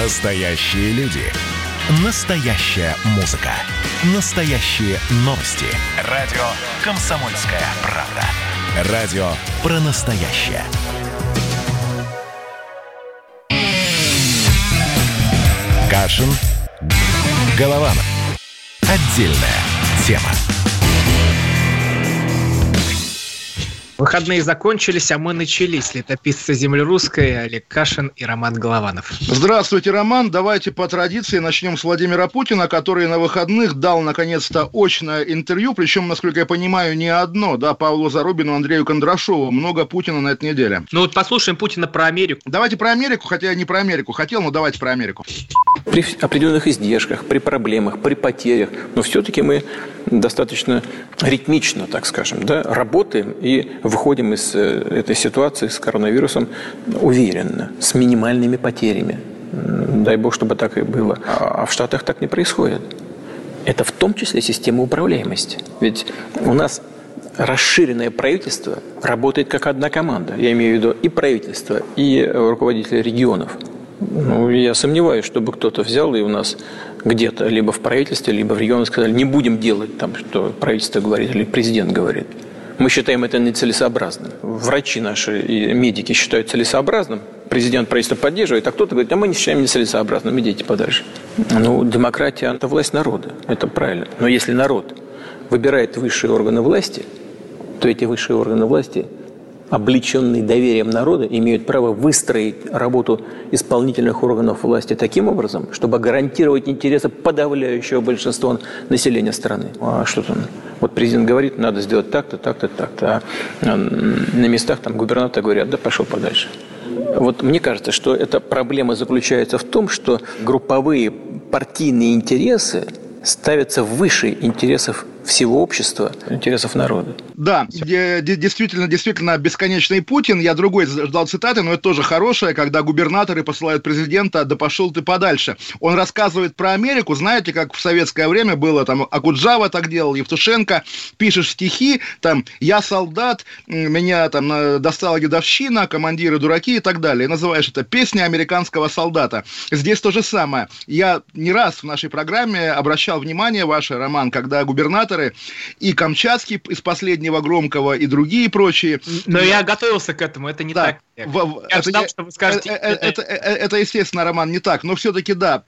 Настоящие люди. Настоящая музыка. Настоящие новости. Радио «Комсомольская правда». Радио про настоящее. Кашин. Голованов. Отдельная тема. Выходные закончились, а мы начались. Летописцы земли русской Олег Кашин и Роман Голованов. Здравствуйте, Роман. Давайте по традиции начнем с Владимира Путина, который на выходных дал, наконец-то, очное интервью, причем, насколько я понимаю, не одно, да, Павлу Зарубину, Андрею Кондрашову. Много Путина на этой неделе. Ну вот послушаем Путина про Америку. Давайте про Америку, хотя я не про Америку хотел, но давайте про Америку. При определенных издержках, при проблемах, при потерях, но все-таки мы достаточно ритмично, так скажем, да, работаем и выходим из э, этой ситуации с коронавирусом уверенно, с минимальными потерями. Дай бог, чтобы так и было. А в Штатах так не происходит. Это в том числе система управляемости. Ведь у нас расширенное правительство работает как одна команда. Я имею в виду и правительство, и руководители регионов. Ну, я сомневаюсь, чтобы кто-то взял и у нас где-то, либо в правительстве, либо в регионах сказали, не будем делать там, что правительство говорит или президент говорит. Мы считаем это нецелесообразным. Врачи наши и медики считают целесообразным. Президент правительство поддерживает, а кто-то говорит, а мы не считаем нецелесообразным, идите подальше. Ну, демократия – это власть народа, это правильно. Но если народ выбирает высшие органы власти, то эти высшие органы власти – облеченные доверием народа, имеют право выстроить работу исполнительных органов власти таким образом, чтобы гарантировать интересы подавляющего большинства населения страны. А что там? Вот президент говорит, надо сделать так-то, так-то, так-то. А на местах там губернаторы говорят, да пошел подальше. Вот мне кажется, что эта проблема заключается в том, что групповые партийные интересы ставятся выше интересов всего общества, интересов народа. Да, действительно, действительно бесконечный Путин. Я другой ждал цитаты, но это тоже хорошее, когда губернаторы посылают президента, да пошел ты подальше. Он рассказывает про Америку, знаете, как в советское время было, там, Акуджава так делал, Евтушенко, пишешь стихи, там, я солдат, меня там достала дедовщина, командиры дураки и так далее. И называешь это песня американского солдата. Здесь то же самое. Я не раз в нашей программе обращал внимание, ваше, Роман, когда губернатор операторы, и Камчатский из последнего громкого, и другие прочие. Но я готовился к этому, это не да. так. В, я это, ждал, что вы скажете. Это, это, это, это, естественно, Роман, не так. Но все-таки, да,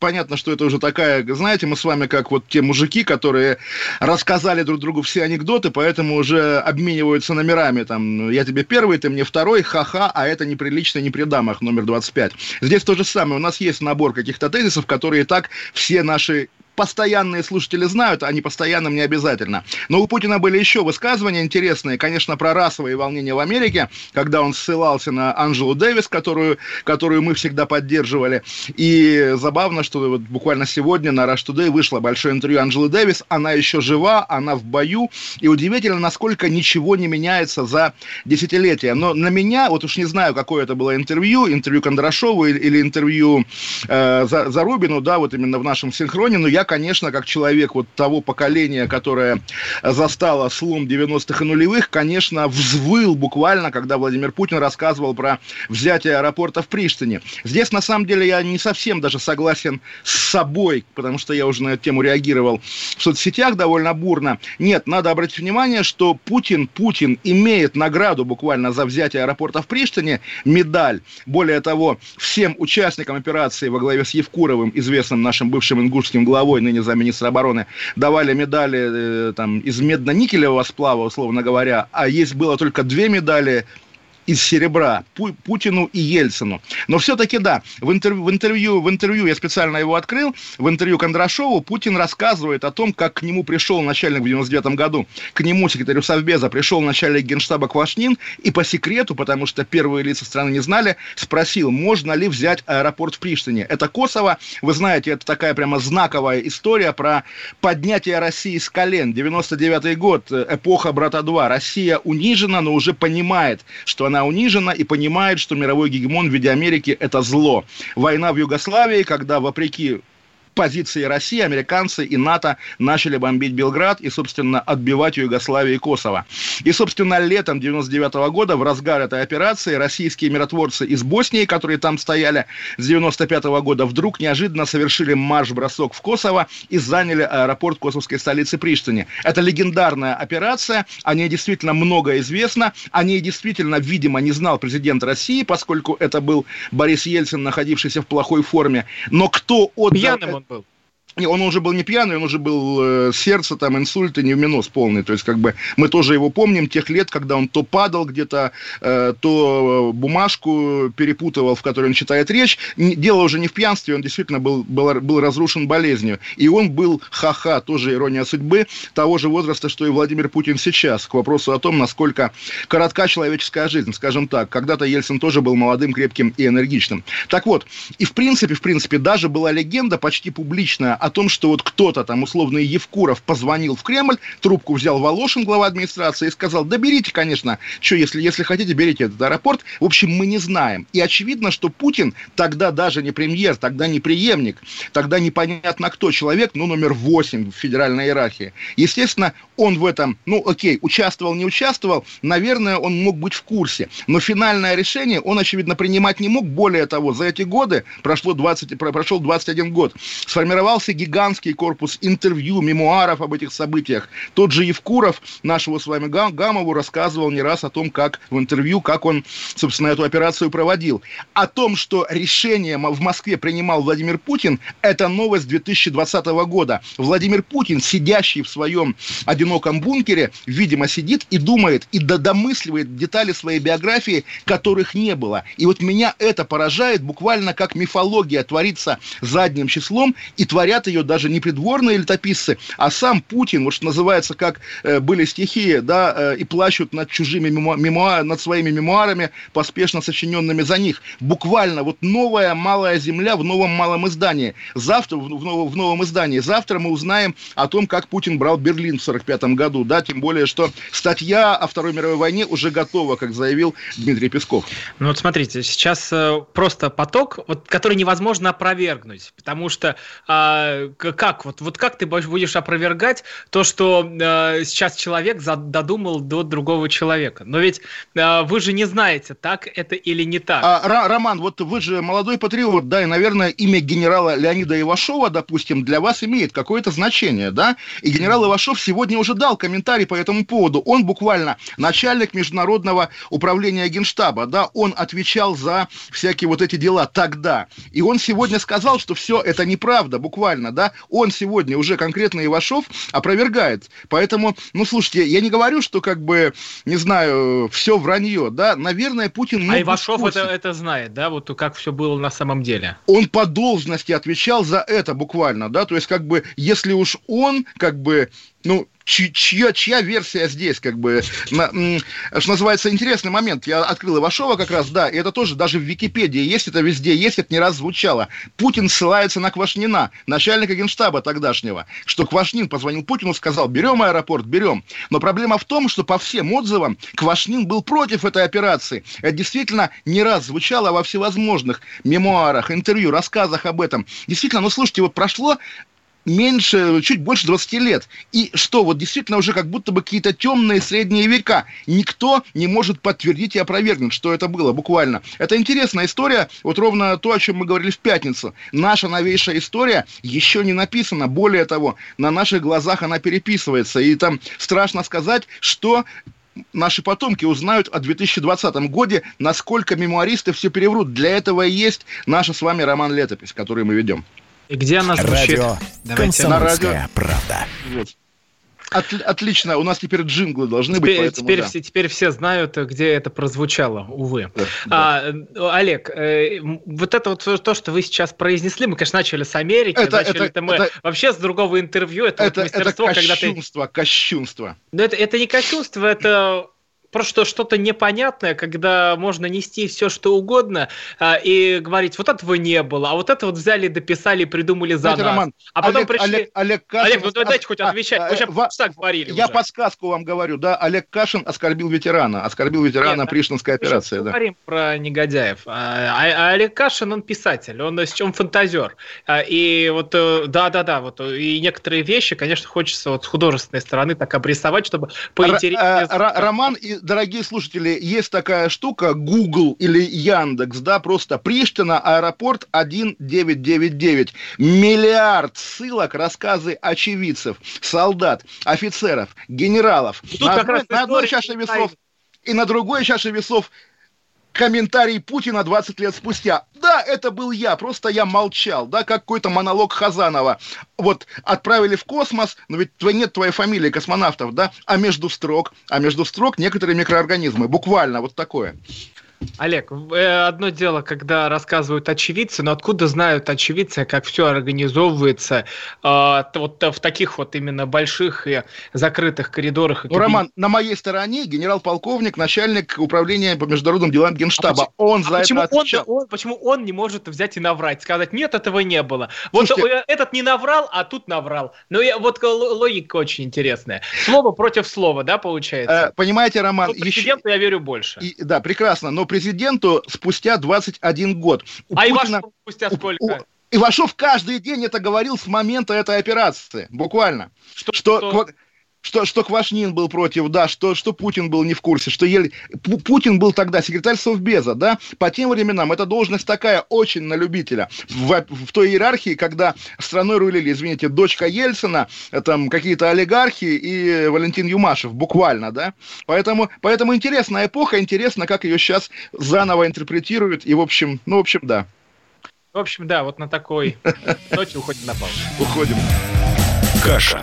понятно, что это уже такая, знаете, мы с вами как вот те мужики, которые рассказали друг другу все анекдоты, поэтому уже обмениваются номерами. Там, я тебе первый, ты мне второй, ха-ха, а это неприлично не при дамах, номер 25. Здесь то же самое. У нас есть набор каких-то тезисов, которые так все наши постоянные слушатели знают, а не постоянным не обязательно. Но у Путина были еще высказывания интересные, конечно, про расовые волнения в Америке, когда он ссылался на Анжелу Дэвис, которую, которую мы всегда поддерживали. И забавно, что вот буквально сегодня на Rush Today вышло большое интервью Анжелы Дэвис, она еще жива, она в бою, и удивительно, насколько ничего не меняется за десятилетия. Но на меня, вот уж не знаю, какое это было интервью, интервью Кондрашову или, или интервью э, Зарубину, да, вот именно в нашем синхроне, но я конечно, как человек вот того поколения, которое застало слом 90-х и нулевых, конечно, взвыл буквально, когда Владимир Путин рассказывал про взятие аэропорта в Приштине. Здесь, на самом деле, я не совсем даже согласен с собой, потому что я уже на эту тему реагировал в соцсетях довольно бурно. Нет, надо обратить внимание, что Путин, Путин имеет награду буквально за взятие аэропорта в Приштине, медаль. Более того, всем участникам операции во главе с Евкуровым, известным нашим бывшим ингушским главой, Головой, ныне замминистра обороны, давали медали э, там, из медно-никелевого сплава, условно говоря, а есть было только две медали из серебра Пу Путину и Ельцину. Но все-таки да, в интервью, в, интервью, в интервью, я специально его открыл, в интервью Кондрашову Путин рассказывает о том, как к нему пришел начальник в 99 году, к нему, секретарю Совбеза, пришел начальник генштаба Квашнин и по секрету, потому что первые лица страны не знали, спросил, можно ли взять аэропорт в Приштине. Это Косово, вы знаете, это такая прямо знаковая история про поднятие России с колен. 99 год, эпоха Брата 2. Россия унижена, но уже понимает, что она она унижена и понимает, что мировой гегемон в виде Америки – это зло. Война в Югославии, когда, вопреки позиции России, американцы и НАТО начали бомбить Белград и, собственно, отбивать Югославию и Косово. И, собственно, летом 99 года, в разгар этой операции, российские миротворцы из Боснии, которые там стояли с 95 года, вдруг неожиданно совершили марш-бросок в Косово и заняли аэропорт косовской столицы Приштине. Это легендарная операция, о ней действительно много известно, о ней действительно, видимо, не знал президент России, поскольку это был Борис Ельцин, находившийся в плохой форме. Но кто отдал... Пьяным он был. Не, он уже был не пьяный, он уже был э, сердце, там, инсульт и невминос полный. То есть, как бы, мы тоже его помним, тех лет, когда он то падал где-то, э, то бумажку перепутывал, в которой он читает речь. Дело уже не в пьянстве, он действительно был, был, был разрушен болезнью. И он был, ха-ха, тоже ирония судьбы, того же возраста, что и Владимир Путин сейчас, к вопросу о том, насколько коротка человеческая жизнь, скажем так. Когда-то Ельцин тоже был молодым, крепким и энергичным. Так вот, и в принципе, в принципе, даже была легенда почти публичная о том, что вот кто-то там, условный Евкуров, позвонил в Кремль, трубку взял Волошин, глава администрации, и сказал, да берите, конечно, что, если, если хотите, берите этот аэропорт. В общем, мы не знаем. И очевидно, что Путин тогда даже не премьер, тогда не преемник, тогда непонятно кто человек, ну, номер 8 в федеральной иерархии. Естественно, он в этом, ну, окей, участвовал, не участвовал, наверное, он мог быть в курсе. Но финальное решение он, очевидно, принимать не мог. Более того, за эти годы, прошло 20, прошел 21 год, сформировался гигантский корпус интервью, мемуаров об этих событиях. Тот же Евкуров, нашего с вами Гамову, рассказывал не раз о том, как в интервью, как он, собственно, эту операцию проводил. О том, что решение в Москве принимал Владимир Путин, это новость 2020 года. Владимир Путин, сидящий в своем одиноком бункере, видимо, сидит и думает, и домысливает детали своей биографии, которых не было. И вот меня это поражает буквально как мифология творится задним числом, и творят говорят ее даже не придворные летописцы, а сам Путин, вот что называется, как э, были стихи, да, э, и плачут над чужими мемуа- мемуа- над своими мемуарами, поспешно сочиненными за них. Буквально вот новая малая земля в новом малом издании. Завтра, в, в, в новом издании, завтра мы узнаем о том, как Путин брал Берлин в 1945 году, да, тем более, что статья о Второй мировой войне уже готова, как заявил Дмитрий Песков. Ну вот смотрите, сейчас э, просто поток, вот, который невозможно опровергнуть, потому что э, как? Вот, вот как ты будешь опровергать то, что э, сейчас человек додумал до другого человека? Но ведь э, вы же не знаете, так это или не так. А, Роман, вот вы же молодой патриот, да, и, наверное, имя генерала Леонида Ивашова, допустим, для вас имеет какое-то значение, да? И генерал Ивашов сегодня уже дал комментарий по этому поводу. Он буквально начальник международного управления Генштаба, да, он отвечал за всякие вот эти дела тогда. И он сегодня сказал, что все это неправда, буквально правильно, да, он сегодня уже конкретно Ивашов опровергает. Поэтому, ну, слушайте, я не говорю, что как бы, не знаю, все вранье, да, наверное, Путин... А Ивашов это, это знает, да, вот как все было на самом деле? Он по должности отвечал за это буквально, да, то есть как бы, если уж он как бы ну, чья, чья версия здесь, как бы, на, что называется, интересный момент. Я открыл Ивашова как раз, да, и это тоже даже в Википедии есть, это везде есть, это не раз звучало. Путин ссылается на Квашнина, начальника генштаба тогдашнего, что Квашнин позвонил Путину, сказал, берем аэропорт, берем. Но проблема в том, что по всем отзывам Квашнин был против этой операции. Это действительно не раз звучало во всевозможных мемуарах, интервью, рассказах об этом. Действительно, ну слушайте, вот прошло меньше, чуть больше 20 лет. И что, вот действительно уже как будто бы какие-то темные средние века. Никто не может подтвердить и опровергнуть, что это было буквально. Это интересная история, вот ровно то, о чем мы говорили в пятницу. Наша новейшая история еще не написана. Более того, на наших глазах она переписывается. И там страшно сказать, что наши потомки узнают о 2020 годе, насколько мемуаристы все переврут. Для этого и есть наша с вами роман-летопись, который мы ведем. И где она звучит? Радио Давайте на радио. правда. Вот. От, отлично, у нас теперь джинглы должны теперь, быть. Поэтому, теперь, да. все, теперь все знают, где это прозвучало, увы. Да, а, Олег, э, вот это вот то, что вы сейчас произнесли, мы, конечно, начали с Америки, это, начали это, это мы это, вообще с другого интервью. Это, это, вот мастерство, это кощунство, когда ты... кощунство. Но это, это не кощунство, это просто что-то непонятное, когда можно нести все, что угодно, э, и говорить, вот этого не было, а вот это вот взяли, дописали, придумали за нас. Роман, а потом Олег, пришли... Олег, Олег, Кашин... Олег, ну дайте хоть отвечать, а, вы сейчас так говорили Я уже. подсказку вам говорю, да, Олег Кашин оскорбил ветерана, оскорбил ветерана Нет, Приштинской операции. Да. говорим про негодяев. А, а, а Олег Кашин, он писатель, он, он фантазер. А, и вот, да-да-да, вот, и некоторые вещи, конечно, хочется вот с художественной стороны так обрисовать, чтобы поинтереснее... Роман и дорогие слушатели, есть такая штука, Google или Яндекс, да, просто Приштина, аэропорт 1999. Миллиард ссылок, рассказы очевидцев, солдат, офицеров, генералов. Тут на, одной, на одной чаше весов и на другой чаше весов комментарий Путина 20 лет спустя. Да, это был я, просто я молчал, да, как какой-то монолог Хазанова. Вот, отправили в космос, но ведь нет твоей фамилии космонавтов, да, а между строк, а между строк некоторые микроорганизмы, буквально вот такое. Олег, э, одно дело, когда рассказывают очевидцы, но откуда знают очевидцы, как все организовывается э, вот в таких вот именно больших и закрытых коридорах? Ну, Роман, на моей стороне генерал-полковник, начальник управления по международным делам Генштаба. А он а за почему это отвечал. Он, он, почему он не может взять и наврать, сказать, нет, этого не было. Вот Слушайте, этот не наврал, а тут наврал. Ну, я, вот логика очень интересная. Слово против слова, да, получается? Э, понимаете, Роман... Ну, президенту еще... я верю больше. И, да, прекрасно, но президенту спустя 21 год. У а Путина... Ивашов спустя сколько? У. Ивашов каждый день это говорил с момента этой операции, буквально. Что, что, что что, что Квашнин был против, да, что, что Путин был не в курсе, что Ель... Путин был тогда секретарь Совбеза, да, по тем временам эта должность такая очень на любителя. В, в той иерархии, когда страной рулили, извините, дочка Ельцина, там какие-то олигархи и Валентин Юмашев, буквально, да. Поэтому, поэтому интересная эпоха, интересно, как ее сейчас заново интерпретируют, и, в общем, ну, в общем, да. В общем, да, вот на такой ноте уходим на паузу. Уходим. Каша.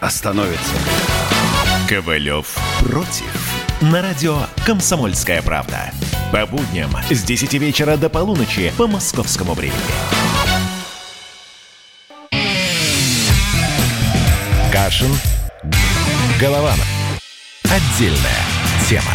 остановится. Ковалев против. На радио «Комсомольская правда». По будням с 10 вечера до полуночи по московскому времени. Кашин. Голованов. Отдельная тема.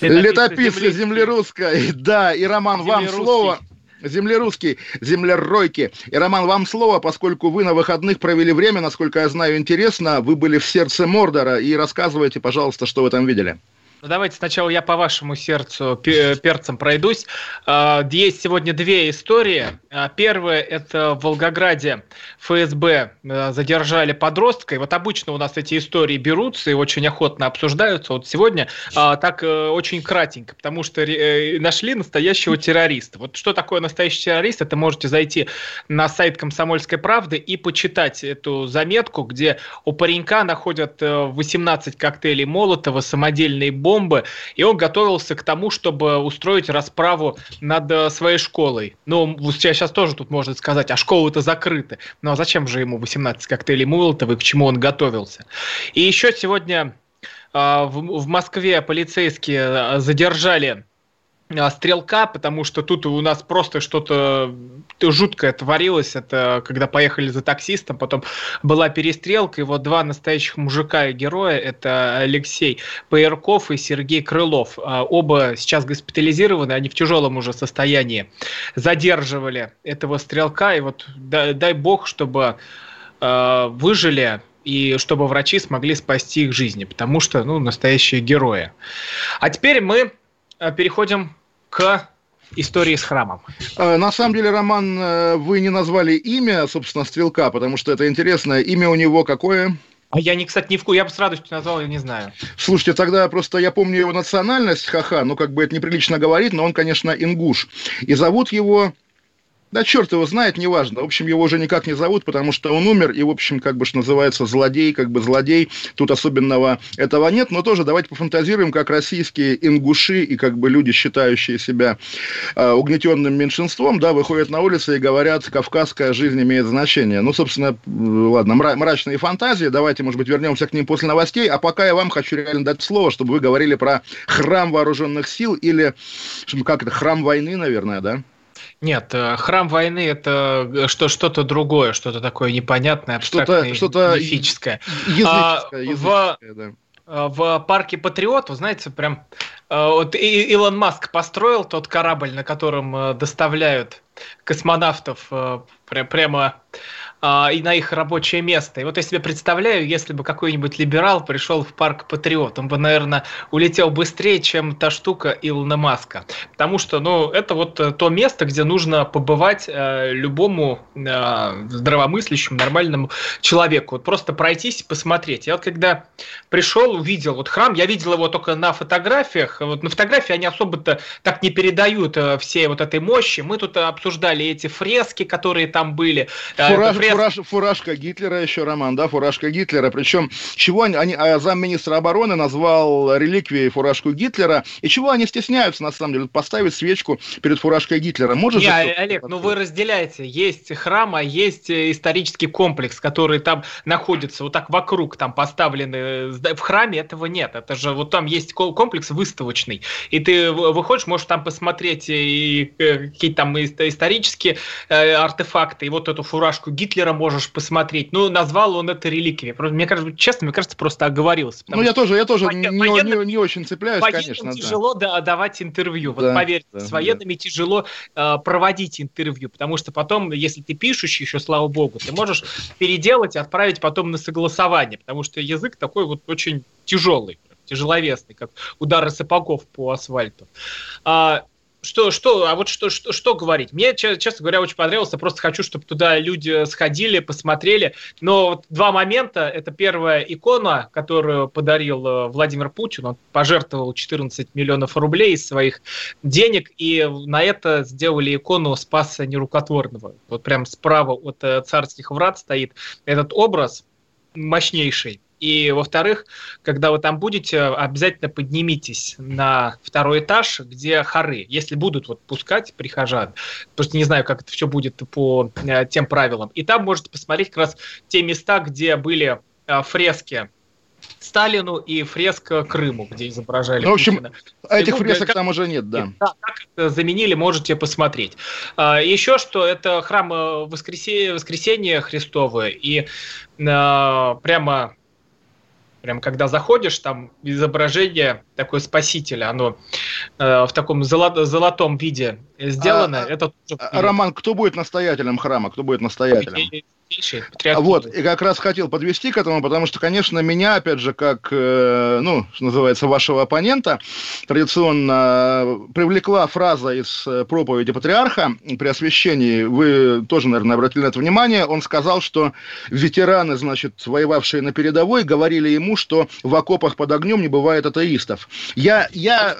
Летописцы земли русской. Да, и Роман, вам слово. Землерусский, землеройки. И, Роман, вам слово, поскольку вы на выходных провели время, насколько я знаю, интересно. Вы были в сердце Мордора. И рассказывайте, пожалуйста, что вы там видели. Ну, давайте сначала я по вашему сердцу перцам пройдусь. А, есть сегодня две истории. А, первая – это в Волгограде ФСБ а, задержали подростка. И вот обычно у нас эти истории берутся и очень охотно обсуждаются. Вот сегодня так э, очень кратенько, потому что э, нашли настоящего террориста. Вот что такое настоящий террорист? Это можете зайти на сайт «Комсомольской правды» и почитать эту заметку, где у паренька находят 18 э, коктейлей Молотова, самодельные бомбы, бомбы, и он готовился к тому, чтобы устроить расправу над э, своей школой. Ну, сейчас тоже тут можно сказать, а школы-то закрыты. Ну, а зачем же ему 18 коктейлей Молотова и к чему он готовился? И еще сегодня э, в Москве полицейские э, задержали а, стрелка, потому что тут у нас просто что-то жуткое творилось. Это когда поехали за таксистом, потом была перестрелка, и вот два настоящих мужика и героя, это Алексей Паярков и Сергей Крылов. А, оба сейчас госпитализированы, они в тяжелом уже состоянии. Задерживали этого стрелка, и вот дай, бог, чтобы э, выжили и чтобы врачи смогли спасти их жизни, потому что, ну, настоящие герои. А теперь мы переходим к истории с храмом. Э, на самом деле, Роман, э, вы не назвали имя, собственно, стрелка, потому что это интересно. Имя у него какое? А я, не, кстати, не в я бы с радостью назвал, я не знаю. Слушайте, тогда просто я помню его национальность, ха-ха, ну как бы это неприлично говорить, но он, конечно, ингуш. И зовут его Да черт его знает, неважно. В общем, его уже никак не зовут, потому что он умер, и, в общем, как бы, что называется, злодей, как бы злодей. Тут особенного этого нет, но тоже давайте пофантазируем, как российские ингуши и как бы люди, считающие себя э, угнетенным меньшинством, да, выходят на улицы и говорят, кавказская жизнь имеет значение. Ну, собственно, ладно, мра- мрачные фантазии, давайте, может быть, вернемся к ним после новостей, а пока я вам хочу реально дать слово, чтобы вы говорили про храм вооруженных сил или, как это, храм войны, наверное, да? Нет, э, храм войны это э, что, что-то другое, что-то такое непонятное, абстрактное, что-то, что мифическое. Языческое, а, языческое, в, да. Э, в парке Патриот, вы знаете, прям вот Илон Маск построил тот корабль, на котором доставляют космонавтов прямо а, и на их рабочее место. И вот я себе представляю, если бы какой-нибудь либерал пришел в парк Патриот, он бы, наверное, улетел быстрее, чем та штука Илона Маска. Потому что, ну, это вот э, то место, где нужно побывать э, любому э, здравомыслящему, нормальному человеку. Вот просто пройтись и посмотреть. Я вот когда пришел, увидел вот храм, я видел его только на фотографиях. Вот на фотографии они особо-то так не передают э, всей вот этой мощи. Мы тут обсуждали эти фрески, которые там были. Э, Фураж, фураж, фуражка Гитлера еще, Роман, да, фуражка Гитлера. Причем, чего они, они а замминистра обороны назвал реликвией фуражку Гитлера. И чего они стесняются, на самом деле, поставить свечку перед фуражкой Гитлера? Может Не, же Олег, ну вы разделяете. Есть храм, а есть э, исторический комплекс, который там находится вот так вокруг, там поставлены. В храме этого нет. Это же вот там есть комплекс выставочный. И ты выходишь, можешь там посмотреть и э, какие-то там исторические э, артефакты, и вот эту фуражку Гитлера Гитлера можешь посмотреть. Ну, назвал он это реликвией. Мне кажется, честно, мне кажется, просто оговорился. Ну, я тоже, я тоже не, военным, не, не очень цепляюсь, конечно. тяжело да. давать интервью. Вот да, поверьте, да, с военными да. тяжело э, проводить интервью, потому что потом, если ты пишущий, еще слава богу, ты можешь переделать и отправить потом на согласование, потому что язык такой вот очень тяжелый тяжеловесный, как удары сапогов по асфальту. А, что, что, а вот что, что, что говорить? Мне, честно говоря, очень понравилось. Я просто хочу, чтобы туда люди сходили, посмотрели. Но вот два момента. Это первая икона, которую подарил э, Владимир Путин. Он пожертвовал 14 миллионов рублей из своих денег, и на это сделали икону Спаса Нерукотворного. Вот прям справа от э, царских врат стоит этот образ мощнейший. И, во-вторых, когда вы там будете, обязательно поднимитесь на второй этаж, где хоры, если будут вот пускать прихожан. Просто не знаю, как это все будет по э, тем правилам. И там можете посмотреть как раз те места, где были э, фрески Сталину и фреска Крыму, где изображали. Ну, в общем, Путина. этих ну, фресок как, там уже нет, да. Да, как это заменили, можете посмотреть. А, еще что, это храм э, воскресения, воскресения Христова, и а, прямо Прям когда заходишь, там изображение такое спасителя, оно э, в таком золот, золотом виде сделано. А, это тоже... Роман, кто будет настоятелем храма? Кто будет настоятелем? Вот, и как раз хотел подвести к этому, потому что, конечно, меня, опять же, как, э, ну, что называется, вашего оппонента, традиционно привлекла фраза из э, проповеди патриарха при освящении, вы тоже, наверное, обратили на это внимание, он сказал, что ветераны, значит, воевавшие на передовой, говорили ему, что в окопах под огнем не бывает атеистов. Я, я...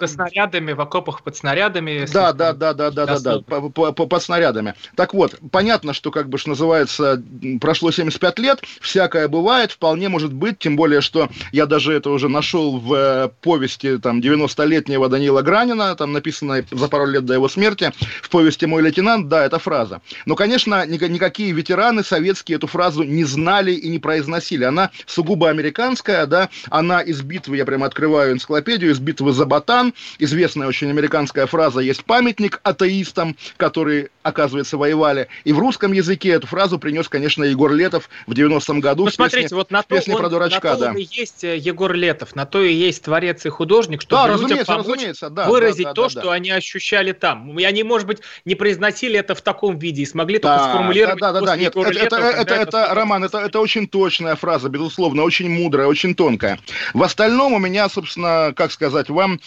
Снарядами, в окопах под снарядами. Да, да, да, да, да, да, да, под снарядами. Так вот, понятно, что, как бы, что называется, прошло 75 лет, всякое бывает, вполне может быть, тем более, что я даже это уже нашел в э, повести там 90-летнего Данила Гранина, там написанной за пару лет до его смерти, в повести «Мой лейтенант», да, это фраза. Но, конечно, никакие ветераны советские эту фразу не знали и не произносили. Она сугубо американская, да, она из битвы, я прямо открываю энциклопедию, из битвы за Батан, известная очень американская фраза, есть памятник атеистам, которые, оказывается, воевали. И в русском языке эту фразу принес, конечно, Егор Летов в 90-м году Посмотрите, в песне, вот на то, песне он, про дурачка. На то да. и есть э, Егор Летов, на то и есть творец и художник, чтобы да, помочь разумеется, да, выразить да, да, то, да, что да. они ощущали там. И они, может быть, не произносили это в таком виде и смогли да, только сформулировать Да, да, да, да. нет, это, Летова, это, это, это, это, Роман, это, это очень точная фраза, безусловно, очень мудрая, очень тонкая. В остальном у меня, собственно, как сказать вам, э,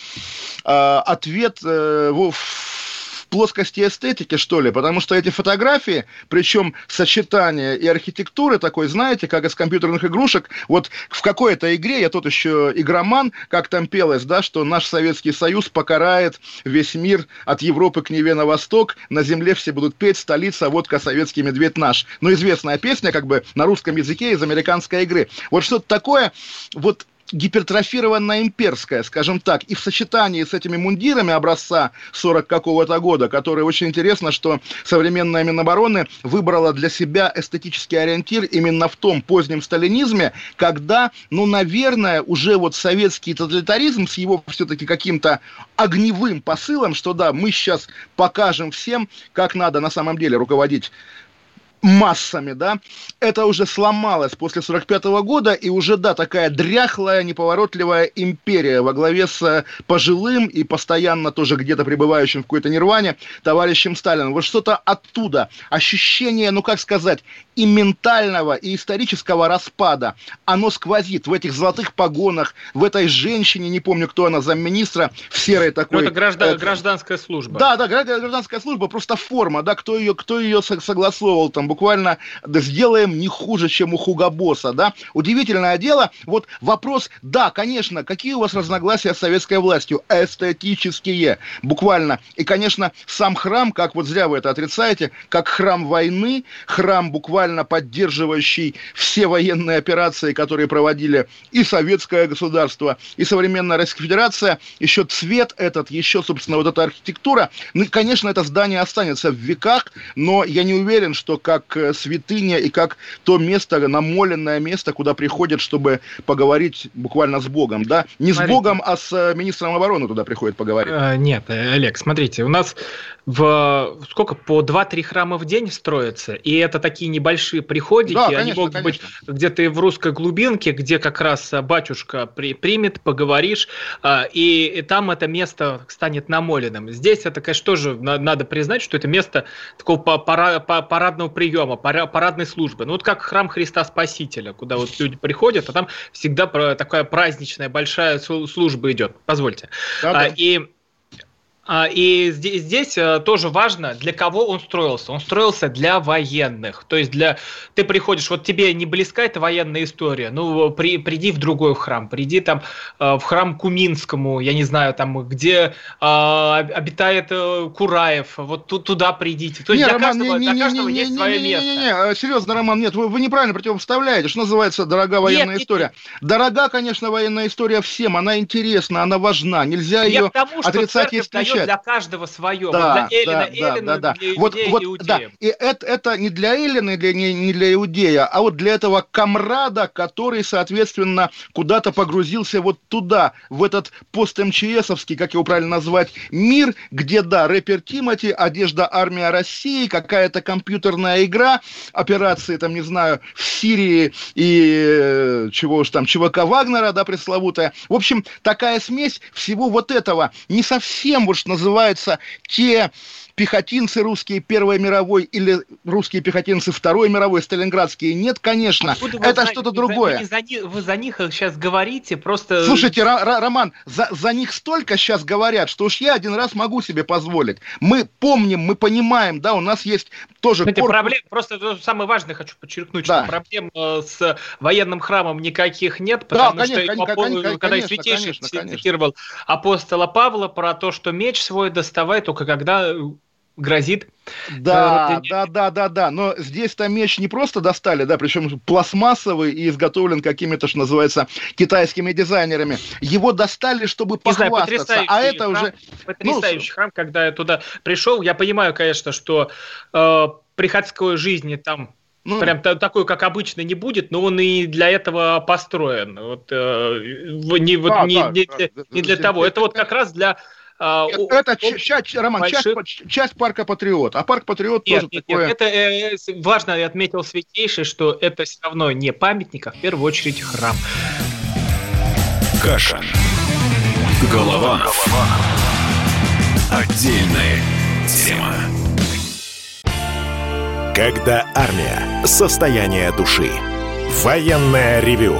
ответ э, в плоскости эстетики, что ли, потому что эти фотографии, причем сочетание и архитектуры такой, знаете, как из компьютерных игрушек, вот в какой-то игре, я тот еще игроман, как там пелось, да, что наш Советский Союз покарает весь мир от Европы к Неве на восток, на земле все будут петь, столица, водка, советский медведь наш. Ну, известная песня, как бы на русском языке из американской игры. Вот что-то такое, вот гипертрофированная имперская, скажем так, и в сочетании с этими мундирами образца 40 какого-то года, которые очень интересно, что современная Минобороны выбрала для себя эстетический ориентир именно в том позднем сталинизме, когда, ну, наверное, уже вот советский тоталитаризм с его все-таки каким-то огневым посылом, что да, мы сейчас покажем всем, как надо на самом деле руководить массами, да, это уже сломалось после 45 года, и уже, да, такая дряхлая, неповоротливая империя во главе с э, пожилым и постоянно тоже где-то пребывающим в какой-то нирване товарищем Сталином. Вот что-то оттуда, ощущение, ну, как сказать, и ментального, и исторического распада, оно сквозит в этих золотых погонах, в этой женщине, не помню, кто она, замминистра, в серой такой... Ну, это граждан, э, гражданская служба. Да, да, гражданская служба, просто форма, да, кто ее, кто ее согласовывал там, буквально да, сделаем не хуже, чем у Хуга Босса, да. Удивительное дело, вот вопрос, да, конечно, какие у вас разногласия с советской властью? Эстетические, буквально. И, конечно, сам храм, как вот зря вы это отрицаете, как храм войны, храм буквально поддерживающий все военные операции, которые проводили и советское государство, и современная Российская Федерация, еще цвет этот, еще, собственно, вот эта архитектура, ну конечно, это здание останется в веках, но я не уверен, что как э, святыня и как то место, намоленное место, куда приходят, чтобы поговорить буквально с Богом, да? Не смотрите. с Богом, а с э, министром обороны туда приходят поговорить. Э, нет, Олег, смотрите, у нас в сколько по 2-3 храма в день строятся, и это такие небольшие приходики, да, конечно, они могут конечно. быть где-то в русской глубинке, где как раз батюшка при, примет, поговоришь, и, и там это место станет намоленным. Здесь это, конечно, тоже надо признать, что это место такого парадного приема парадной службы. Ну вот как храм Христа Спасителя, куда вот люди приходят, а там всегда такая праздничная большая служба идет. Позвольте. Да, да. И а, и здесь, э, тоже важно, для кого он строился. Он строился для военных. То есть для ты приходишь, вот тебе не близка эта военная история, ну при, приди в другой храм, приди там э, в храм Куминскому, я не знаю, там где а, обитает Кураев, вот туда придите. То есть не, для Роман, каждого, не, для каждого не, есть не, свое не, место. Не, не, не, серьезно, Роман, нет, вы, вы неправильно противопоставляете. Что называется дорога военная нет, история? Нет. Дорога, конечно, военная история всем, она интересна, она важна, нельзя ее отрицать и исключать отвечает. для каждого свое. Да, вот для Эллина, да, Эллина, да, да, для вот, вот, иудея. Да. И это, это не для Эллина, для, не, не для Иудея, а вот для этого комрада, который, соответственно, куда-то погрузился вот туда, в этот пост-МЧСовский, как его правильно назвать, мир, где, да, рэпер Тимати, одежда армия России, какая-то компьютерная игра, операции, там, не знаю, в Сирии и э, чего уж там, ЧВК Вагнера, да, пресловутая. В общем, такая смесь всего вот этого, не совсем вот называется, те пехотинцы русские Первой мировой или русские пехотинцы Второй мировой, сталинградские. Нет, конечно, Откуда это что-то другое. Вы, за, вы за них сейчас говорите, просто... Слушайте, Р- Роман, за, за них столько сейчас говорят, что уж я один раз могу себе позволить. Мы помним, мы понимаем, да, у нас есть тоже... Знаете, корпус... проблем, просто самое важное хочу подчеркнуть, да. что проблем э, с военным храмом никаких нет, потому да, конечно, что конечно, конечно, когда конечно, Святейший конечно, цитировал апостола Павла про то, что меч свой доставай только когда грозит. Да, э, да, да, да, да. Но здесь-то меч не просто достали, да, причем пластмассовый и изготовлен какими-то, что называется, китайскими дизайнерами. Его достали, чтобы похвастаться. Знаю, а это храм, уже... Потрясающий ну, храм, когда я туда пришел. Я понимаю, конечно, что э, приходской жизни там ну, Прям такой, как обычно, не будет, но он и для этого построен. Вот, э, не, вот, да, не, да, не, да, не для того. Это вот как раз для а, это у, часть, Роман, больших... часть, часть парка Патриот. А парк Патриот нет, тоже нет, такое... Нет, это э, важно, отметил Святейший, что это все равно не памятник, а в первую очередь храм. Каша. Голова. Голова. Отдельная тема. Когда армия. Состояние души. Военное ревю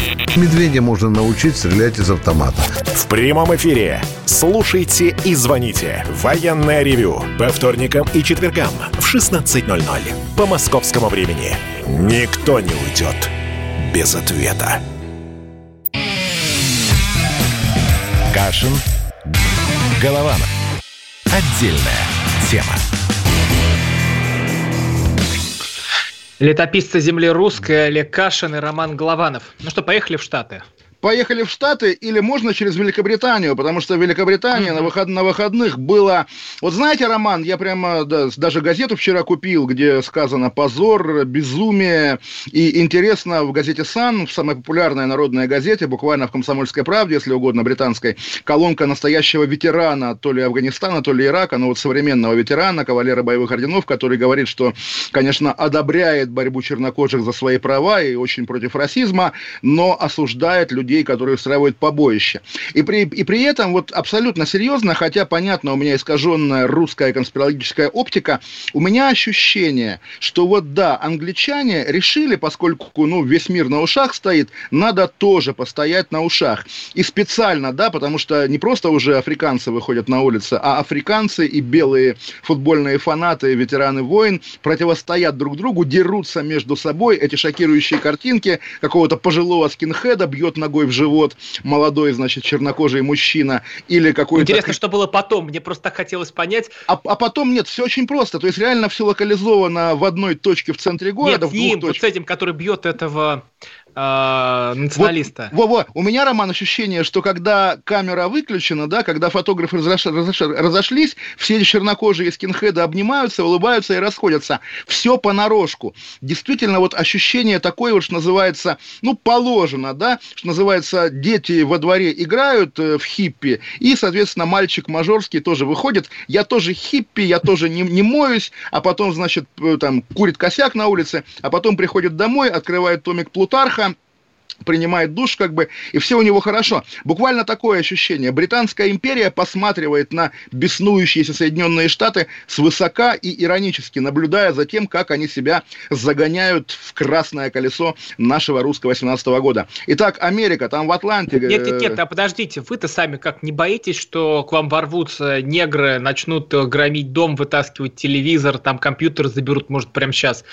Медведя можно научить стрелять из автомата. В прямом эфире. Слушайте и звоните. Военное ревю. По вторникам и четвергам в 16.00. По московскому времени. Никто не уйдет без ответа. Кашин. Голованов. Отдельная тема. Летописцы земли русской Олег Кашин и Роман Голованов. Ну что, поехали в Штаты поехали в Штаты или можно через Великобританию, потому что в Великобритании mm-hmm. на, выход, на выходных было... Вот знаете, Роман, я прямо да, даже газету вчера купил, где сказано «позор», «безумие». И интересно, в газете «Сан», в самой популярной народной газете, буквально в «Комсомольской правде», если угодно, британской, колонка настоящего ветерана то ли Афганистана, то ли Ирака, но вот современного ветерана, кавалера боевых орденов, который говорит, что, конечно, одобряет борьбу чернокожих за свои права и очень против расизма, но осуждает людей людей, которые устраивают побоище. И при, и при этом вот абсолютно серьезно, хотя, понятно, у меня искаженная русская конспирологическая оптика, у меня ощущение, что вот да, англичане решили, поскольку ну, весь мир на ушах стоит, надо тоже постоять на ушах. И специально, да, потому что не просто уже африканцы выходят на улицы, а африканцы и белые футбольные фанаты, ветераны войн противостоят друг другу, дерутся между собой. Эти шокирующие картинки какого-то пожилого скинхеда бьет ногой ногой в живот молодой, значит, чернокожий мужчина или какой-то... Интересно, что было потом, мне просто так хотелось понять. А, а потом нет, все очень просто, то есть реально все локализовано в одной точке в центре города. Нет, в ним, вот с этим, который бьет этого э, националиста. Вот, во, во. У меня, Роман, ощущение, что когда камера выключена, да, когда фотографы разош... Разош... разошлись, все эти чернокожие скинхеды обнимаются, улыбаются и расходятся. Все понарошку. Действительно, вот ощущение такое вот, что называется, ну, положено, да, что называется, дети во дворе играют э, в хиппи, и, соответственно, мальчик мажорский тоже выходит, я тоже хиппи, я тоже не, не моюсь, а потом, значит, э, там, курит косяк на улице, а потом приходит домой, открывает томик Плутарха, принимает душ, как бы, и все у него хорошо. Буквально такое ощущение. Британская империя посматривает на беснующиеся Соединенные Штаты свысока и иронически, наблюдая за тем, как они себя загоняют в красное колесо нашего русского 18 года. Итак, Америка, там в Атланте... Нет, нет, нет, а подождите, вы-то сами как не боитесь, что к вам ворвутся негры, начнут э, громить дом, вытаскивать телевизор, там компьютер заберут, может, прямо сейчас.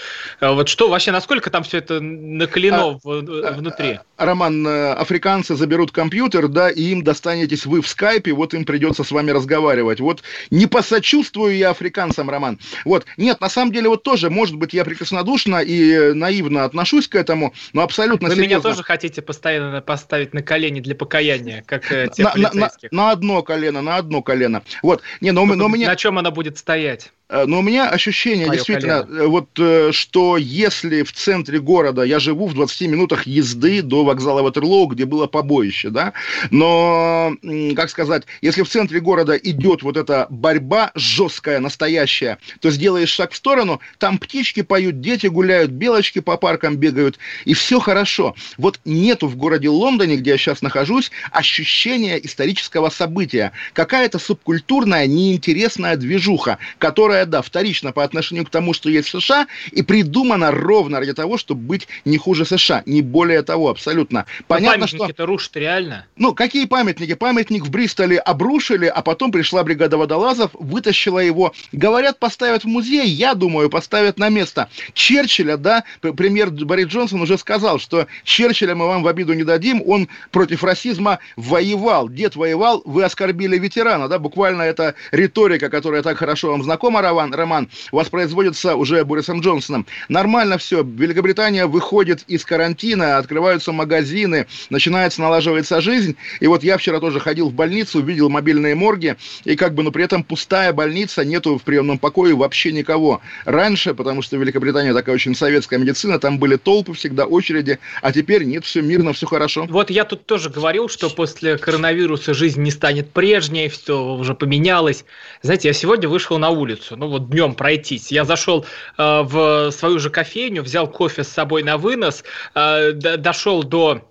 Э, вот что вообще, насколько там все это накалено а, э, Роман, э, африканцы заберут компьютер, да, и им достанетесь вы в скайпе, вот им придется с вами разговаривать. Вот не посочувствую я африканцам, Роман. Вот, нет, на самом деле вот тоже, может быть, я прекраснодушно и наивно отношусь к этому, но абсолютно Вы серьезно. меня тоже хотите постоянно поставить на колени для покаяния, как э, тех на, полицейских? На, на, на одно колено, на одно колено. Вот, не, но, но, но меня... На чем она будет стоять? Э, но у меня ощущение Мое действительно, колено. Э, вот э, что если в центре города я живу в 20 минутах езды до вокзала Ватерлоу, где было побоище, да, но, как сказать, если в центре города идет вот эта борьба жесткая, настоящая, то сделаешь шаг в сторону, там птички поют, дети гуляют, белочки по паркам бегают, и все хорошо. Вот нету в городе Лондоне, где я сейчас нахожусь, ощущения исторического события. Какая-то субкультурная, неинтересная движуха, которая которая, да, вторична по отношению к тому, что есть в США, и придумана ровно ради того, чтобы быть не хуже США, не более того, абсолютно. Ну, Понятно, что... это рушит реально. Ну, какие памятники? Памятник в Бристоле обрушили, а потом пришла бригада водолазов, вытащила его. Говорят, поставят в музей, я думаю, поставят на место. Черчилля, да, премьер Борис Джонсон уже сказал, что Черчилля мы вам в обиду не дадим, он против расизма воевал. Дед воевал, вы оскорбили ветерана, да, буквально это риторика, которая так хорошо вам знакома, Роман, Роман, воспроизводится уже Борисом Джонсоном. Нормально все. Великобритания выходит из карантина, открываются магазины, начинается налаживается жизнь. И вот я вчера тоже ходил в больницу, видел мобильные морги, и как бы, но при этом пустая больница, нету в приемном покое вообще никого. Раньше, потому что Великобритания такая очень советская медицина, там были толпы всегда, очереди, а теперь нет, все мирно, все хорошо. Вот я тут тоже говорил, что после коронавируса жизнь не станет прежней, все уже поменялось. Знаете, я сегодня вышел на улицу, ну вот днем пройтись. Я зашел э, в свою же кофейню, взял кофе с собой на вынос, э, дошел до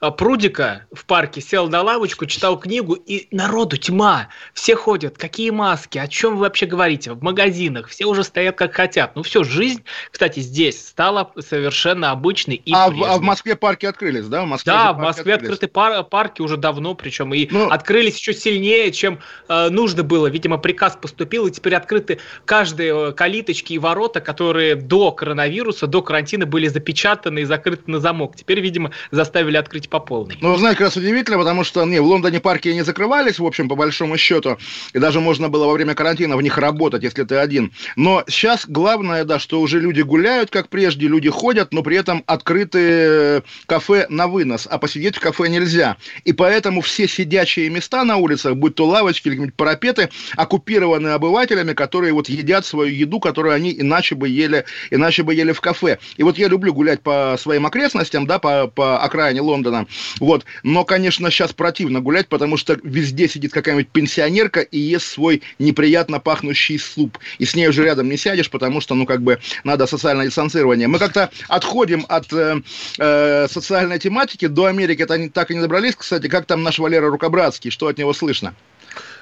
прудика в парке, сел на лавочку, читал книгу, и народу тьма. Все ходят, какие маски, о чем вы вообще говорите? В магазинах все уже стоят как хотят. Ну все, жизнь, кстати, здесь стала совершенно обычной и а, в, а в Москве парки открылись, да? В Москве да, в Москве открылись. открыты пар, парки уже давно, причем и ну, открылись еще сильнее, чем э, нужно было. Видимо, приказ поступил, и теперь открыты каждые э, калиточки и ворота, которые до коронавируса, до карантина были запечатаны и закрыты на замок. Теперь, видимо, заставили открыть по полной. Ну, знаете, как раз удивительно, потому что не, в Лондоне парки не закрывались, в общем, по большому счету, и даже можно было во время карантина в них работать, если ты один. Но сейчас главное, да, что уже люди гуляют, как прежде, люди ходят, но при этом открыты кафе на вынос, а посидеть в кафе нельзя. И поэтому все сидячие места на улицах, будь то лавочки или парапеты, оккупированы обывателями, которые вот едят свою еду, которую они иначе бы ели, иначе бы ели в кафе. И вот я люблю гулять по своим окрестностям, да, по, по окраине Лондона, Лондона. Вот. Но, конечно, сейчас противно гулять, потому что везде сидит какая-нибудь пенсионерка и ест свой неприятно пахнущий суп. И с ней уже рядом не сядешь, потому что, ну, как бы, надо социальное дистанцирование. Мы как-то отходим от э, э, социальной тематики. До Америки это они так и не добрались. Кстати, как там наш Валера Рукобратский? Что от него слышно?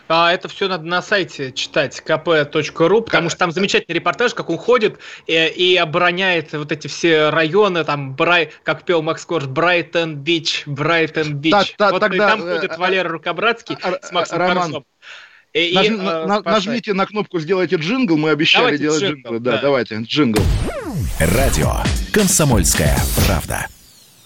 А это все надо на сайте читать kp.ru, потому что там замечательный репортаж, как он ходит и, и обороняет вот эти все районы, там, Брай, как пел Макс Корж, Брайтон Бич, Брайтон Бич. Да, да, вот тогда, там ходит э, Валера Рукобратский а, с Максом Роман. И, Наж, и, на, нажмите на кнопку «Сделайте джингл», мы обещали давайте делать джингл. джингл. Да, да, давайте, джингл. Радио «Комсомольская правда».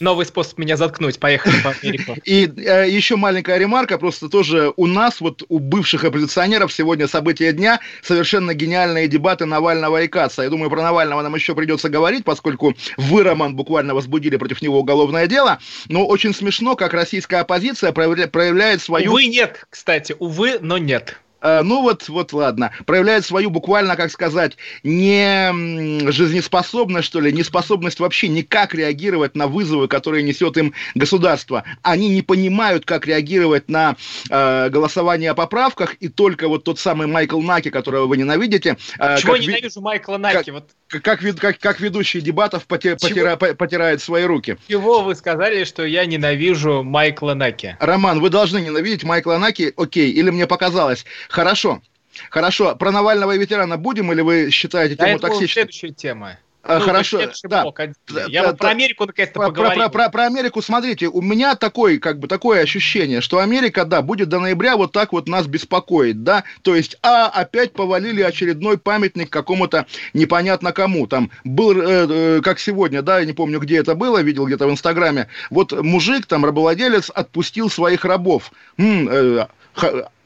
Новый способ меня заткнуть. Поехали по Америку. И э, еще маленькая ремарка. Просто тоже у нас, вот у бывших оппозиционеров сегодня события дня. Совершенно гениальные дебаты Навального и Каца. Я думаю, про Навального нам еще придется говорить, поскольку вы, Роман, буквально возбудили против него уголовное дело. Но очень смешно, как российская оппозиция проявляет свою... Увы, нет, кстати. Увы, но нет. Э, ну вот, вот ладно, проявляет свою буквально, как сказать, не жизнеспособность, что ли, неспособность вообще никак реагировать на вызовы, которые несет им государство. Они не понимают, как реагировать на э, голосование о поправках, и только вот тот самый Майкл Наки, которого вы ненавидите... Э, Чего я ненавижу Майкла Наки? Как, вот... как, как, как ведущий дебатов потер, потира, потирает свои руки. Чего вы сказали, что я ненавижу Майкла Наки? Роман, вы должны ненавидеть Майкла Наки, окей, или мне показалось. Хорошо. Хорошо. Про Навального и ветерана будем, или вы считаете тему да, токсичной? следующая тема. А, ну, Хорошо, да. Блок, Я да, вот про Америку наконец-то про, Про, про, про Америку, смотрите, у меня такое, как бы, такое ощущение, что Америка, да, будет до ноября вот так вот нас беспокоить, да, то есть, а, опять повалили очередной памятник какому-то непонятно кому, там, был, э, э, как сегодня, да, я не помню, где это было, видел где-то в Инстаграме, вот мужик, там, рабовладелец отпустил своих рабов, М, э,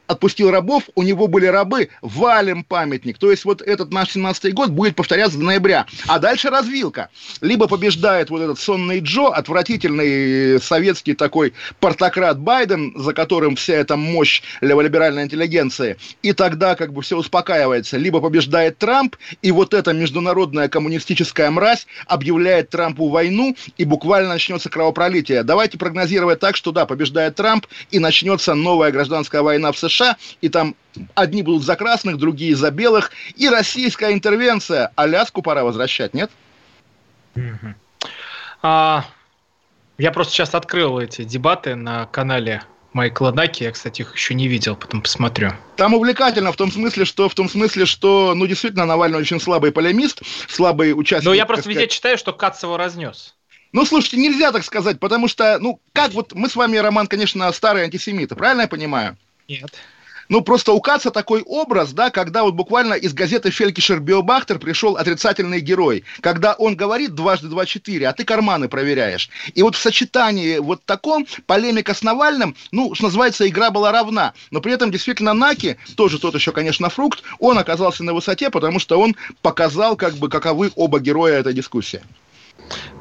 отпустил рабов, у него были рабы, валим памятник. То есть вот этот наш 17-й год будет повторяться до ноября. А дальше развилка. Либо побеждает вот этот сонный Джо, отвратительный советский такой портократ Байден, за которым вся эта мощь леволиберальной интеллигенции, и тогда как бы все успокаивается. Либо побеждает Трамп, и вот эта международная коммунистическая мразь объявляет Трампу войну, и буквально начнется кровопролитие. Давайте прогнозировать так, что да, побеждает Трамп, и начнется новая гражданская война в США, США, и там одни будут за красных, другие за белых, и российская интервенция. Аляску пора возвращать, нет? А, я просто сейчас открыл эти дебаты на канале Майкла Наки. Я, кстати, их еще не видел, потом посмотрю. Там увлекательно в том смысле, что в том смысле, что, ну, действительно, Навальный очень слабый полемист, слабый участник. Но я просто везде читаю, что Кац его разнес. Ну, слушайте, нельзя так сказать, потому что, ну, как вот мы с вами, Роман, конечно, старые антисемиты, правильно я понимаю? Нет. ну, просто у Каца такой образ, да, когда вот буквально из газеты Фелькишер Биобахтер пришел отрицательный герой, когда он говорит дважды два четыре, а ты карманы проверяешь. И вот в сочетании вот таком полемика с Навальным, ну, что называется, игра была равна. Но при этом действительно Наки, тоже тот еще, конечно, фрукт, он оказался на высоте, потому что он показал, как бы, каковы оба героя этой дискуссии.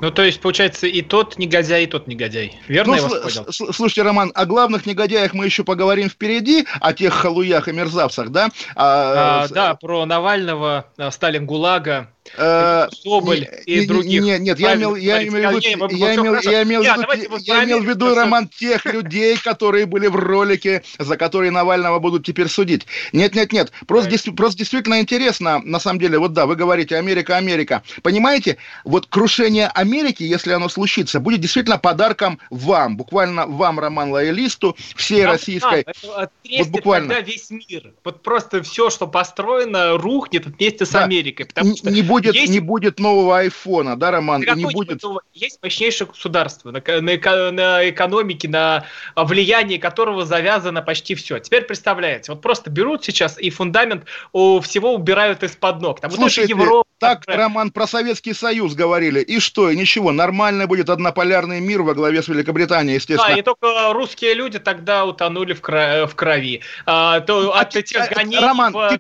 Ну, то есть, получается, и тот негодяй, и тот негодяй. Верно ну, я вас понял? Слушайте, Роман, о главных негодяях мы еще поговорим впереди, о тех халуях и мерзавцах, да? А, а, да, про Навального, Сталин ГУЛАГа, Э, Соболь и других. Нет, нет, я имел, я имел в виду, я имел, я имел в виду, я имел в виду, Роман, тех людей, которые были в ролике, за которые Навального будут теперь судить. Нет, нет, нет, просто, просто действительно интересно, на самом деле, вот да, вы говорите Америка, Америка. Понимаете, вот крушение Америки, если оно случится, будет действительно подарком вам, буквально вам, Роман Лоялисту, всей российской. Вот буквально. весь мир. Вот просто все, что построено, рухнет вместе с Америкой. Потому что будет, есть... не будет нового айфона, да, Роман? Да не будет... Есть мощнейшее государство, на, на, на экономике, на влияние которого завязано почти все. Теперь представляете, вот просто берут сейчас и фундамент у всего убирают из-под ног. Там Слушайте, вот Европа, так. Роман, про Советский Союз говорили. И что? И ничего, нормально будет однополярный мир во главе с Великобританией, естественно. Да, и только русские люди тогда утонули в, крови. В крови. А, то, а, от этих гонений... Роман, в...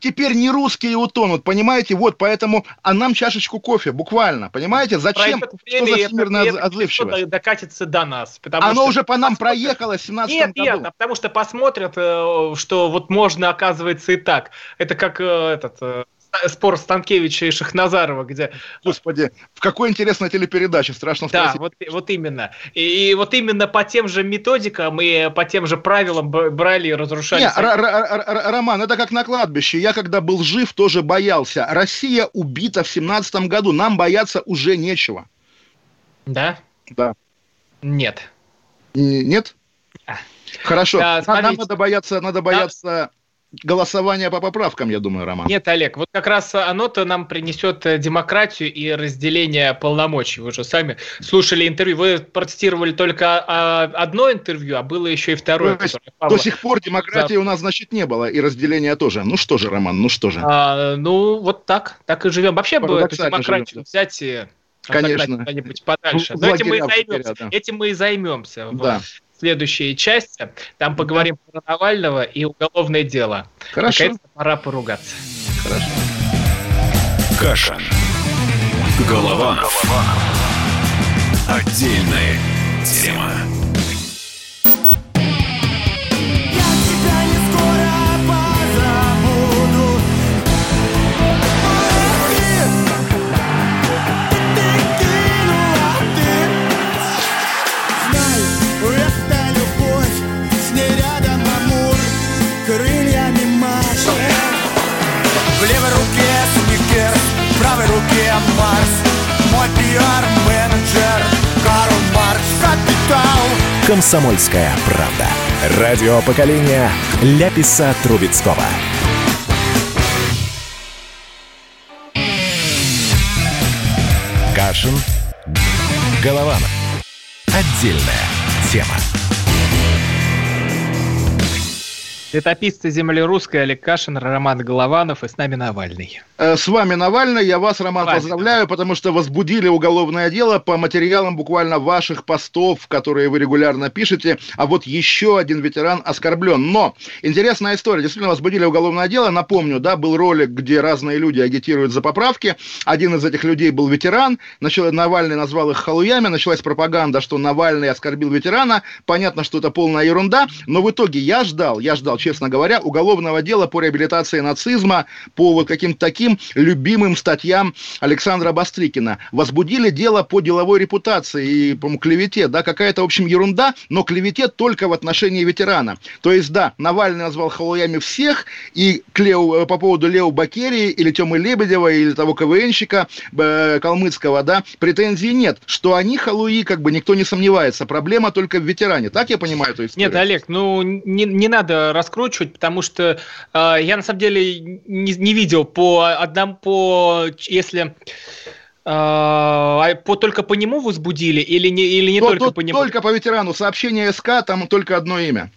теперь, не русские утонут, понимаете? Вот, поэтому а нам чашечку кофе, буквально, понимаете? Зачем? Что за всемирная отзывчивость? докатится до нас. Оно что... уже по нам проехало в 17 нет, году. Нет, нет, потому что посмотрят, э, что вот можно, оказывается, и так. Это как э, этот э, спор Станкевича и Шахназарова, где... Господи, в какой интересной телепередаче, страшно спросить. Да, вот, вот именно. И, и вот именно по тем же методикам и по тем же правилам брали и разрушали... Не, Роман, это как на кладбище. Я, когда был жив, тоже боялся. Россия убита в семнадцатом году. Нам бояться уже нечего. Да? Да. Нет. Нет? А. Хорошо. Да, Нам надо бояться, надо бояться... Да голосование по поправкам, я думаю, Роман. Нет, Олег, вот как раз оно-то нам принесет э, демократию и разделение полномочий. Вы же сами слушали интервью. Вы процитировали только а, одно интервью, а было еще и второе. То до сих пор демократии за... у нас, значит, не было, и разделения тоже. Ну что же, Роман, ну что же. А, ну, вот так, так и живем. Вообще бы эту демократию живем. взять и Конечно. куда-нибудь подальше. Но этим мы, и займемся. Да. этим мы и займемся. Да следующей части. Там поговорим про Навального и уголовное дело. Хорошо. Наконец-то пора поругаться. Хорошо. Каша. Голова. Голова. Отдельная тема. Пиар-менеджер Карл Маркс Капитал Комсомольская правда Радио поколения Ляписа Трубецкого. Кашин. Голованов. Отдельная тема Летописцы земли русской Олег Кашин, Роман Голованов и с нами Навальный. Э, с вами Навальный. Я вас, Роман, Навальный. поздравляю, потому что возбудили уголовное дело по материалам буквально ваших постов, которые вы регулярно пишете. А вот еще один ветеран оскорблен. Но интересная история. Действительно, возбудили уголовное дело. Напомню, да, был ролик, где разные люди агитируют за поправки. Один из этих людей был ветеран. Начал, Навальный назвал их халуями. Началась пропаганда, что Навальный оскорбил ветерана. Понятно, что это полная ерунда. Но в итоге я ждал, я ждал, честно говоря, уголовного дела по реабилитации нацизма, по вот каким-то таким любимым статьям Александра Бастрыкина. Возбудили дело по деловой репутации и, по клевете, да, какая-то, в общем, ерунда, но клевете только в отношении ветерана. То есть, да, Навальный назвал халуями всех, и к Лео, э, по поводу Лео Бакерии или Тёмы Лебедева, или того КВНщика э, Калмыцкого, да, претензий нет. Что они халуи, как бы никто не сомневается. Проблема только в ветеране. Так я понимаю эту историю? Нет, Олег, ну не, не надо рассказывать раскручивать, потому что э, я на самом деле не, не видел по одному, по если а, по, только по нему возбудили или не, или не то, только то, по нему? Только по ветерану. Сообщение СК, там только одно имя.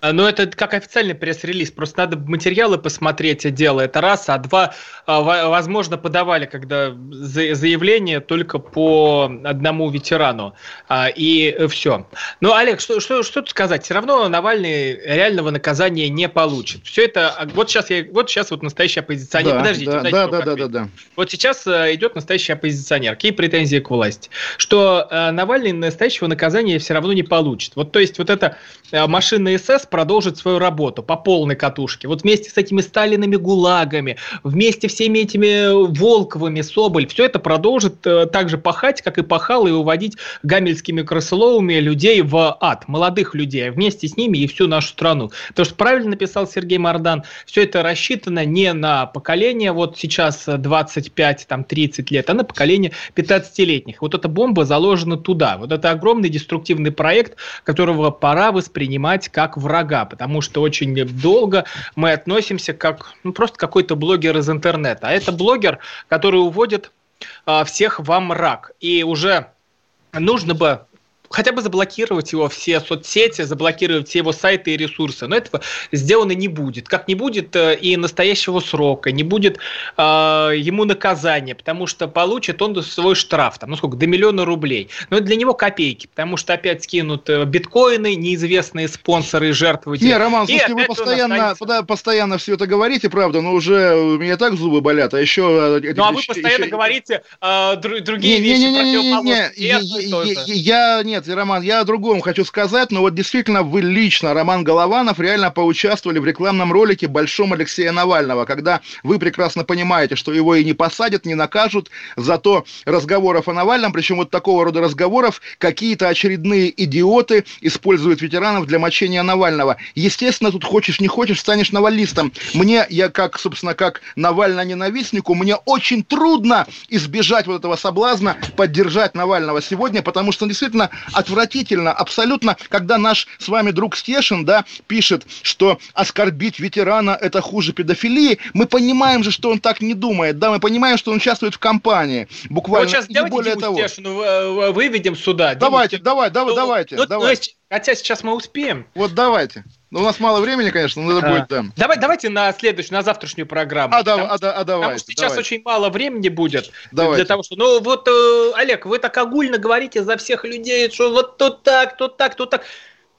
А, ну, это как официальный пресс-релиз. Просто надо материалы посмотреть, это дело. Это раз. А два, а, возможно, подавали, когда заявление только по одному ветерану. А, и все. Ну, Олег, что, что, что тут сказать? Все равно Навальный реального наказания не получит. Все это... Вот сейчас, я, вот сейчас вот настоящий оппозиционер. Да, Подождите. Да, да, да, да, да, да. Вот сейчас идет настоящий оппозиционер. Какие претензии к власти? Что Навальный настоящего наказания все равно не получит. Вот, то есть, вот эта машина СС продолжит свою работу по полной катушке. Вот вместе с этими Сталинами ГУЛАГами, вместе всеми этими Волковыми, Соболь, все это продолжит э, так же пахать, как и пахал, и уводить гамельскими крысоловыми людей в ад, молодых людей, а вместе с ними и всю нашу страну. Потому что правильно написал Сергей Мордан, все это рассчитано не на поколение, вот сейчас 25, там 30 лет, а на поколение 15-летних. Вот эта бомба заложена туда. Вот это огромный деструктивный проект, которого пора воспринимать как врага, потому что очень долго мы относимся как ну, просто какой-то блогер из интернета. А это блогер, который уводит а, всех во мрак. И уже нужно бы хотя бы заблокировать его все соцсети, заблокировать все его сайты и ресурсы. Но этого сделано не будет. Как не будет э, и настоящего срока, не будет э, ему наказания, потому что получит он свой штраф, там, ну сколько, до миллиона рублей. Но для него копейки, потому что опять скинут э, биткоины, неизвестные спонсоры и жертвователи. Не, Роман, слушайте, вы постоянно, останется... постоянно все это говорите, правда, но уже у меня так зубы болят, а еще... Э, ну, а вы постоянно еще... говорите э, другие не, вещи не, не, не, не, не, не, не, я, нет, нет, Роман, я о другом хочу сказать, но вот действительно вы лично, Роман Голованов, реально поучаствовали в рекламном ролике «Большом Алексея Навального», когда вы прекрасно понимаете, что его и не посадят, не накажут, зато разговоров о Навальном, причем вот такого рода разговоров, какие-то очередные идиоты используют ветеранов для мочения Навального. Естественно, тут хочешь не хочешь, станешь навалистом. Мне, я как, собственно, как Навально-ненавистнику, мне очень трудно избежать вот этого соблазна поддержать Навального сегодня, потому что действительно отвратительно абсолютно, когда наш с вами друг Стешин, да, пишет, что оскорбить ветерана это хуже педофилии, мы понимаем же, что он так не думает, да, мы понимаем, что он участвует в кампании, буквально, вот сейчас не давайте более Диму того. Стешину выведем сюда. Давайте, Диму, давай, давай, ну, давайте, ну, давайте. Хотя сейчас мы успеем. Вот давайте. Ну, у нас мало времени, конечно, но это а, будет, да. Давай, давайте на следующую, на завтрашнюю программу. А, да, а, да, а давай. Потому что сейчас давай. очень мало времени будет. Давайте. Для того, что... Ну, вот, э, Олег, вы так огульно говорите за всех людей, что вот тут так, тут так, тут так.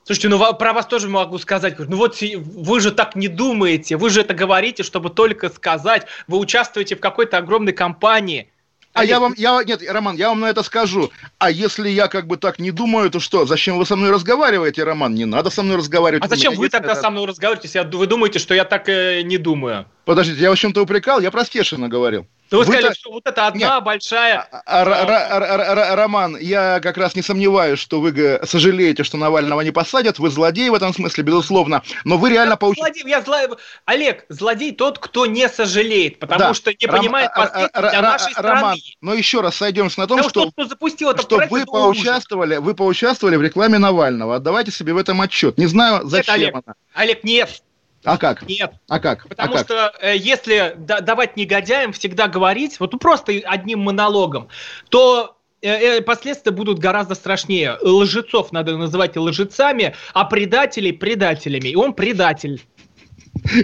Слушайте, ну про вас тоже могу сказать. Ну вот вы же так не думаете, вы же это говорите, чтобы только сказать. Вы участвуете в какой-то огромной кампании. А я вам, я, нет, Роман, я вам на это скажу. А если я как бы так не думаю, то что? Зачем вы со мной разговариваете, Роман? Не надо со мной разговаривать. А зачем вы тогда это... со мной разговариваете, если вы думаете, что я так э, не думаю? Подождите, я вас чем-то упрекал? Я про Стешина говорил. Ну, вы, вы сказали, что вот это одна Нет. большая... А, а, Роман, я как раз не сомневаюсь, что вы сожалеете, что Навального не посадят. Вы злодей в этом смысле, безусловно. Но вы реально получите... Я злодей, Олег, злодей тот, кто не сожалеет, потому да. что не Ром... понимает последствий для нашей страны. Роман, но еще раз сойдемся на том, что, кто запустил это что вы поучаствовали, вы поучаствовали в рекламе Навального. Отдавайте себе в этом отчет. Не знаю, зачем нет, Олег, она. Олег, нет. А как? Нет. А как? Потому а как? что э, если да, давать негодяям всегда говорить, вот ну, просто одним монологом, то э, э, последствия будут гораздо страшнее. Лжецов надо называть лжецами, а предателей предателями. И он предатель.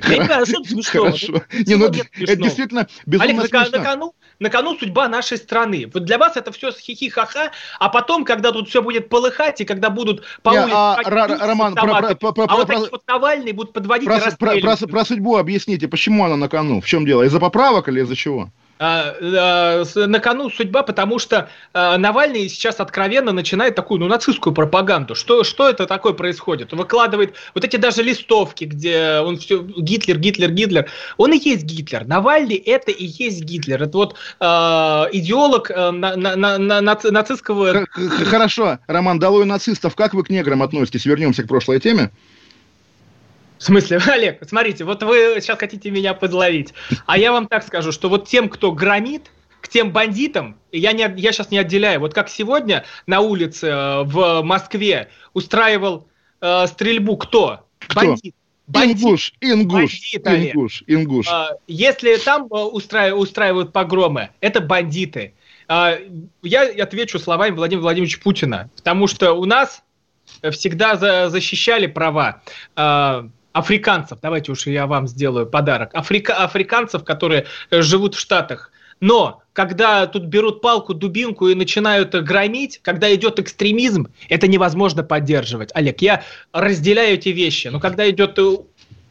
Хорошо. Не, ну, это действительно безумно Олег, на, кону, на кону судьба нашей страны. Вот для вас это все хихи-ха-ха, а потом, когда тут все будет полыхать, и когда будут по улице... А, Роман, про, про, про, а вот эти вот Навальные будут подводить про, про, про, про судьбу объясните, почему она на кону? В чем дело? Из-за поправок или из-за чего? А, а, на кону судьба, потому что а, Навальный сейчас откровенно начинает такую, ну, нацистскую пропаганду. Что, что это такое происходит? выкладывает вот эти даже листовки, где он все Гитлер, Гитлер, Гитлер. Он и есть Гитлер. Навальный это и есть Гитлер. Это вот э, идеолог э, на, на, на, на, нацистского... Хорошо, Роман, долой нацистов. Как вы к неграм относитесь? Вернемся к прошлой теме. В смысле, Олег, смотрите, вот вы сейчас хотите меня подловить. А я вам так скажу, что вот тем, кто громит, к тем бандитам, я, не, я сейчас не отделяю, вот как сегодня на улице э, в Москве устраивал э, стрельбу кто? кто? Бандит. Бандит. Ингуш, ингуш, бандит, ингуш, ингуш. А, если там э, устраивают, погромы, это бандиты. А, я отвечу словами Владимира Владимировича Путина, потому что у нас всегда за, защищали права э, африканцев. Давайте уж я вам сделаю подарок. Африка, африканцев, которые э, живут в Штатах. Но когда тут берут палку, дубинку и начинают громить, когда идет экстремизм, это невозможно поддерживать. Олег, я разделяю эти вещи. Но когда идет э,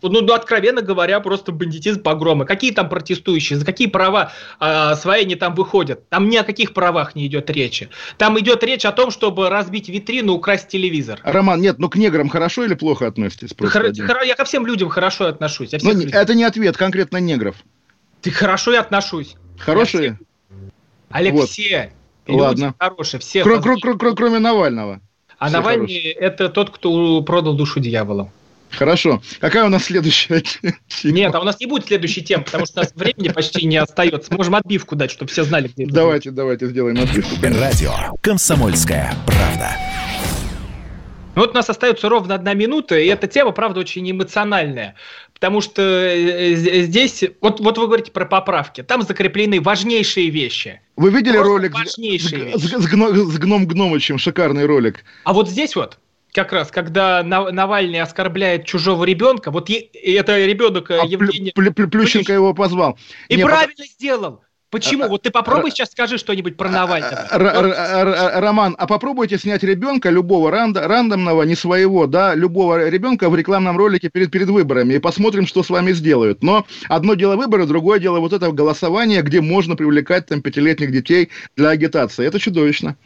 ну, ну, откровенно говоря, просто бандитизм, погромы. Какие там протестующие, за какие права э, свои они там выходят? Там ни о каких правах не идет речи. Там идет речь о том, чтобы разбить витрину, украсть телевизор. Роман, нет, ну к неграм хорошо или плохо относитесь? Хор- хор- я ко всем людям хорошо отношусь. Но людям. это не ответ конкретно негров. Ты хорошо и отношусь. Хорошие? Олег, вот. все Ладно. хорошие, все. Кр- кр- кр- кр- кроме Навального. А все Навальный это тот, кто продал душу дьявола. Хорошо. Какая у нас следующая тема? Нет, а у нас не будет следующей темы, потому что у нас времени почти не остается. Можем отбивку дать, чтобы все знали, где Давайте, это давайте сделаем отбивку. Радио «Комсомольская правда». Ну вот у нас остается ровно одна минута, и эта тема, правда, очень эмоциональная. Потому что э, здесь, вот, вот вы говорите про поправки, там закреплены важнейшие вещи. Вы видели Просто ролик важнейшие с, с, с, гно, с гном Гномычем? Шикарный ролик. А вот здесь вот, как раз, когда Навальный оскорбляет чужого ребенка, вот это ребенок э, а Евгения... Плющенко его позвал. И Не, правильно по... сделал. Почему? А, вот ты попробуй сейчас скажи что-нибудь про Навального. Роман, а попробуйте снять ребенка любого рандомного, не своего, да, любого ребенка в рекламном ролике перед, перед выборами и посмотрим, что с вами сделают. Но одно дело выборы, другое дело вот это голосование, где можно привлекать там пятилетних детей для агитации. Это чудовищно.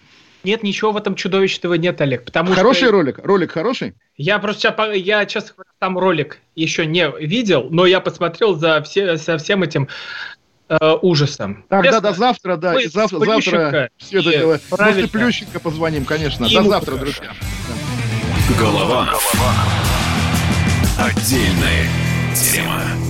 Нет, ничего в этом чудовищного нет, Олег. Потому хороший что... ролик? Ролик хороший? Я просто сейчас, я, честно говоря, там ролик еще не видел, но я посмотрел за, все, за всем этим э, ужасом. Так, Честно, да, до завтра, да. И завтра, завтра все это дело. После Плющенко позвоним, конечно. И до завтра, друзья. Голова. Голова. Отдельная тема.